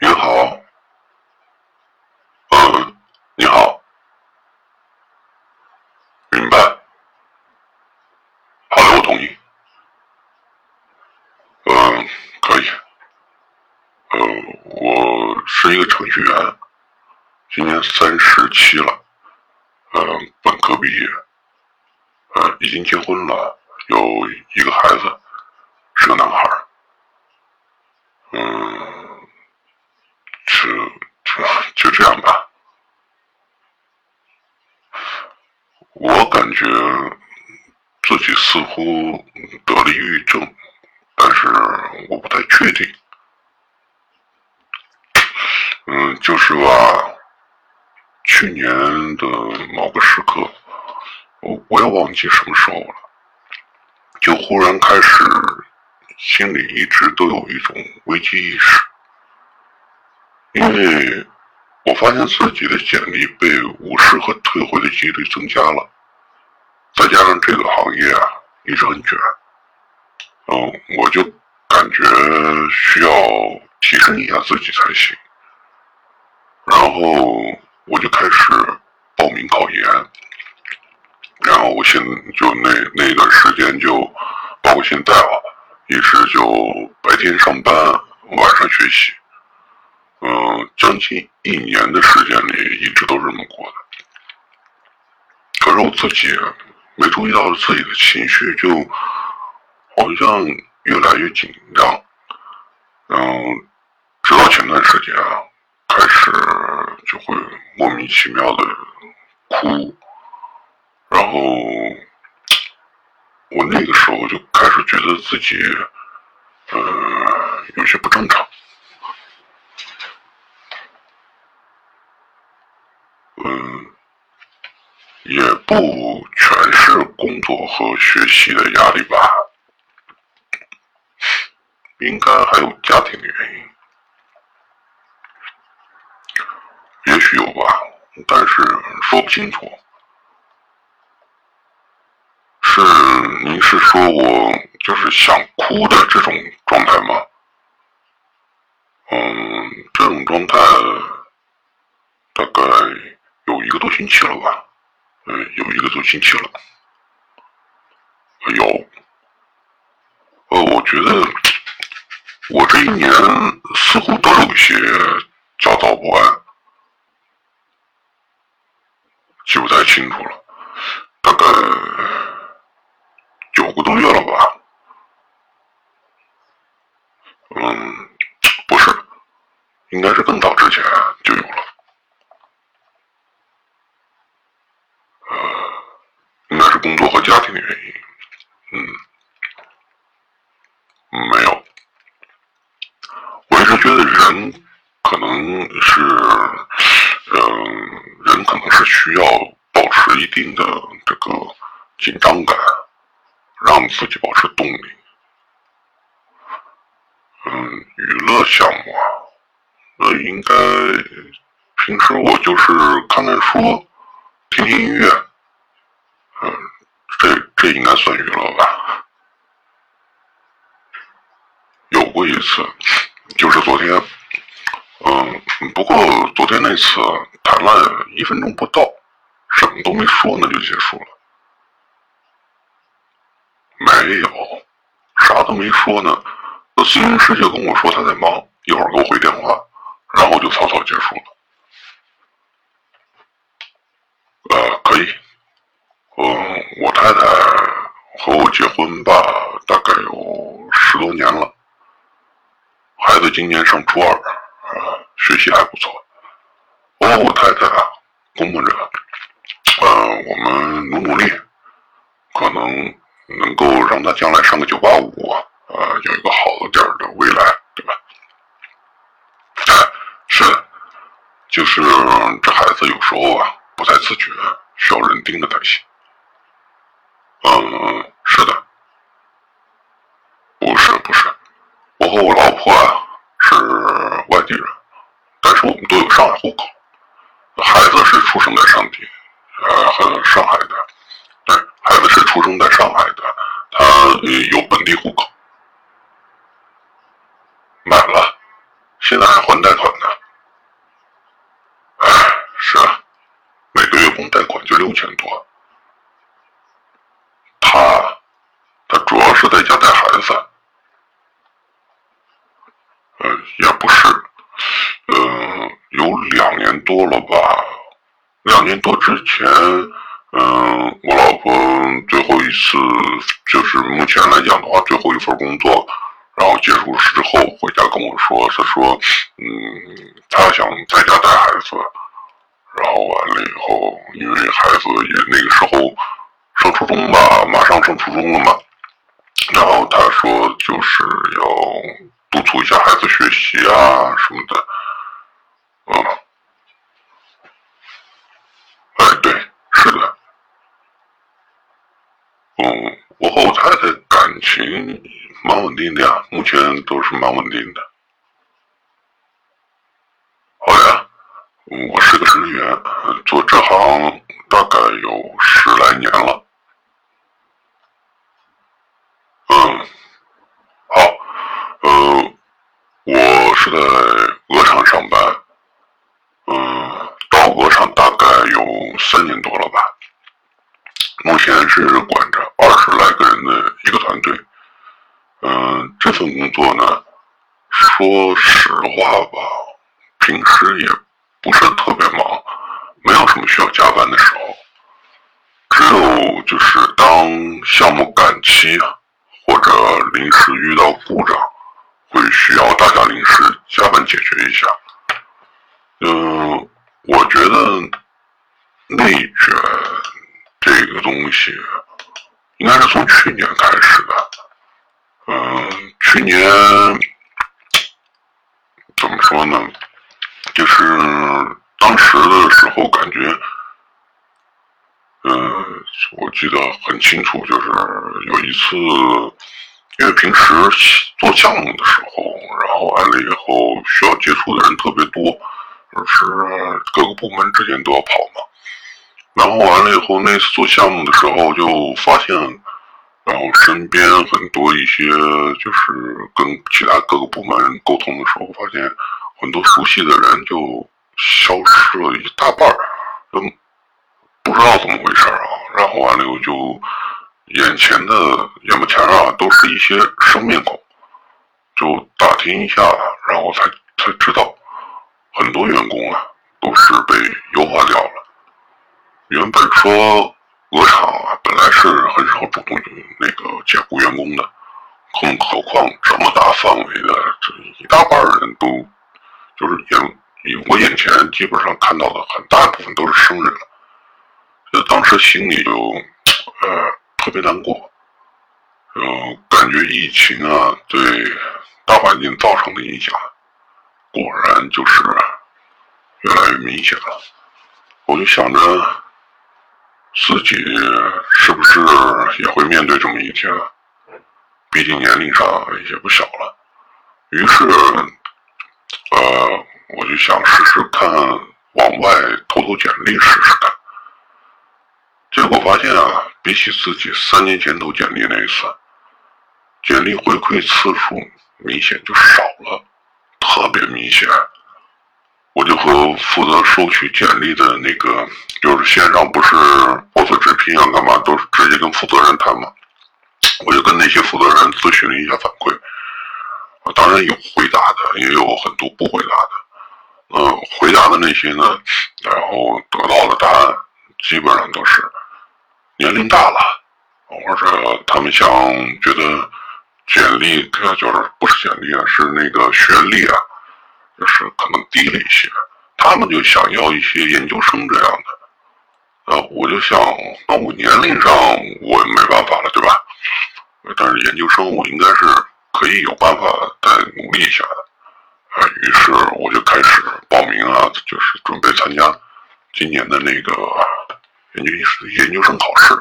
你好，嗯，你好，明白，好的，我同意，嗯，可以，呃，我是一个程序员，今年三十七了，嗯，本科毕业，呃，已经结婚了，有一个孩子，是个男孩，嗯，这这就这样吧。我感觉自己似乎得了抑郁症，但是我不太确定。嗯，就是吧，去年的某个时刻，我我也忘记什么时候了，就忽然开始心里一直都有一种危机意识，因为我发现自己的简历被无视和退回的几率增加了，再加上这个行业啊一直很卷，嗯，我就感觉需要提升一下自己才行。然后我就开始报名考研，然后我现就那那段时间就，包括现在啊，一直就白天上班，晚上学习，嗯，将近一年的时间里一直都这么过的。可是我自己没注意到自己的情绪就好像越来越紧张，嗯，直到前段时间啊。开始就会莫名其妙的哭，然后我那个时候就开始觉得自己呃有些不正常，嗯，也不全是工作和学习的压力吧，应该还有家庭的原因。也许有吧，但是说不清楚。是您是说我就是想哭的这种状态吗？嗯，这种状态大概一个多星期了吧？嗯，有一个多星期了。有，呃，我觉得我这一年似乎都有一些焦躁不安。记不太清楚了，大概九个多月了吧。嗯，不是，应该是更早之前就有了。呃，应该是工作和家庭的原因。嗯，没有。我一直觉得人可能是，嗯。人可能是需要保持一定的这个紧张感，让自己保持动力。嗯，娱乐项目啊，那应该平时我就是看看书、听听音乐，嗯，这这应该算娱乐吧。有过一次，就是昨天。嗯，不过昨天那次谈了一分钟不到，什么都没说呢就结束了。没有，啥都没说呢。那孙师就跟我说他在忙，一会儿给我回电话，然后就草草结束了。呃，可以。嗯，我太太和我结婚吧，大概有十多年了，孩子今年上初二。学习还不错，我我太太啊，估摸着，呃，我们努努力，可能能够让他将来上个九八五，呃，有一个好的点的未来，对吧？是，就是这孩子有时候啊不太自觉，需要人盯着才行。嗯，是的，不是不是，我和我老婆啊是外地人。我们都有上海户口，孩子是出生在上地，呃，和上海的，对，孩子是出生在上海的，他有本地户口，买了，现在还贷款呢。哎，是啊，每个月光贷款就六千多。他，他主要是在家带孩子。呃，也不是，呃，有两年多了吧。两年多之前，嗯，我老婆最后一次就是目前来讲的话，最后一份工作，然后结束之后回家跟我说，她说，嗯，她想在家带孩子，然后完了以后，因为孩子也那个时候上初中吧，马上上初中了嘛，然后她说就是要督促一下孩子学习啊什么的，嗯。嗯，我和我太太感情蛮稳定的呀，目前都是蛮稳定的。好呀，我是个程序员，做这行大概有十来年了。嗯，好，呃，我是在鹅厂上班，嗯，到鹅厂大概有三年多了吧。目前是管着二十来个人的一个团队，嗯，这份工作呢，说实话吧，平时也不是特别忙，没有什么需要加班的时候，只有就是当项目赶期或者临时遇到故障，会需要大家临时加班解决一下。嗯，我觉得内卷。这个东西应该是从去年开始的，嗯，去年怎么说呢？就是当时的时候感觉，嗯，我记得很清楚，就是有一次，因为平时做项目的时候，然后完了以后需要接触的人特别多，就是各个部门之间都要跑嘛。然后完了以后，那次做项目的时候就发现，然后身边很多一些就是跟其他各个部门沟通的时候，发现很多熟悉的人就消失了一大半儿，嗯，不知道怎么回事啊。然后完了以后就眼前的眼巴前啊，都是一些生面孔，就打听一下，然后才才知道，很多员工啊都是被优化掉了。原本说鹅厂啊，本来是很少主动那个解雇员工的，更何况这么大范围的，这一大半人都就是眼我眼前基本上看到的很大一部分都是生人了，就当时心里就呃特别难过，呃感觉疫情啊对大环境造成的影响，果然就是越来越明显了，我就想着。自己是不是也会面对这么一天啊？毕竟年龄上也不小了。于是，呃，我就想试试看，往外投投简历试试看。结果发现啊，比起自己三年前投简历那一次，简历回馈次数明显就少了，特别明显。我就和负责收取简历的那个，就是线上不是博测直聘啊，干嘛都是直接跟负责人谈嘛。我就跟那些负责人咨询了一下反馈，当然有回答的，也有很多不回答的。嗯，回答的那些呢，然后得到的答案基本上都是年龄大了，或者他们想觉得简历，就是不是简历啊，是那个学历啊。就是可能低了一些，他们就想要一些研究生这样的，呃，我就想，那我年龄上我没办法了，对吧？但是研究生我应该是可以有办法再努力一下的，啊，于是我就开始报名啊，就是准备参加今年的那个研究研究生考试。